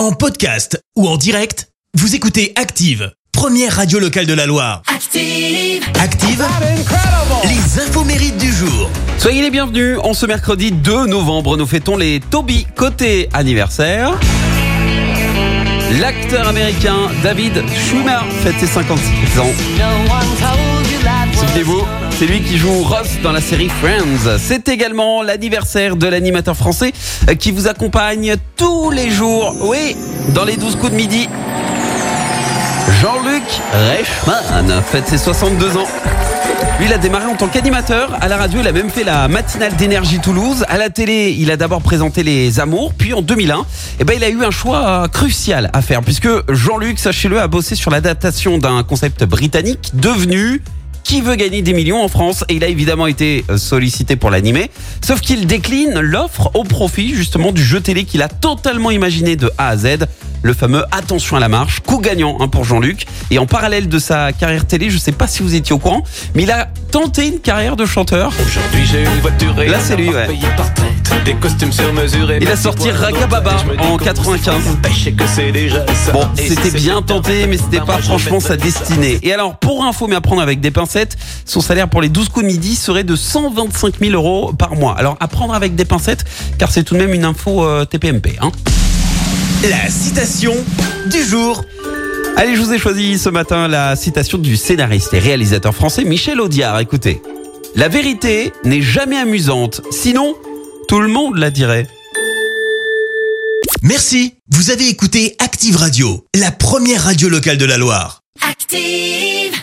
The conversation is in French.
En podcast ou en direct, vous écoutez Active, première radio locale de la Loire. Active. Active, les infos mérites du jour. Soyez les bienvenus. En ce mercredi 2 novembre, nous fêtons les Toby côté anniversaire. L'acteur américain David Schwimmer fête ses 56 ans. Souvenez-vous, c'est lui qui joue Ross dans la série Friends. C'est également l'anniversaire de l'animateur français qui vous accompagne tous les jours. Oui, dans les 12 coups de midi. Jean-Luc Reichmann fête ses 62 ans. Lui, il a démarré en tant qu'animateur. À la radio, il a même fait la matinale d'énergie Toulouse. À la télé, il a d'abord présenté Les Amours. Puis en 2001, eh ben, il a eu un choix crucial à faire. Puisque Jean-Luc, sachez-le, a bossé sur l'adaptation d'un concept britannique devenu qui veut gagner des millions en France et il a évidemment été sollicité pour l'animer. Sauf qu'il décline l'offre au profit justement du jeu télé qu'il a totalement imaginé de A à Z le fameux attention à la marche coup gagnant hein, pour Jean-Luc et en parallèle de sa carrière télé je sais pas si vous étiez au courant mais il a tenté une carrière de chanteur Aujourd'hui j'ai une voiture et Là, c'est lui, ouais. payé par tête. Des costumes sur mesure et Il a sorti dis en qu'on 95. s'est empêché que déjà ça. Bon, c'était bien tenté, mais c'était ben pas franchement sa destinée. Et alors, pour info, mais à prendre avec des pincettes, son salaire pour les 12 coups de midi serait de 125 000 euros par mois. Alors, à prendre avec des pincettes, car c'est tout de même une info euh, TPMP. Hein. La citation du jour. Allez, je vous ai choisi ce matin la citation du scénariste et réalisateur français Michel Audiard. Écoutez, la vérité n'est jamais amusante, sinon tout le monde la dirait. Merci, vous avez écouté Active Radio, la première radio locale de la Loire. Active.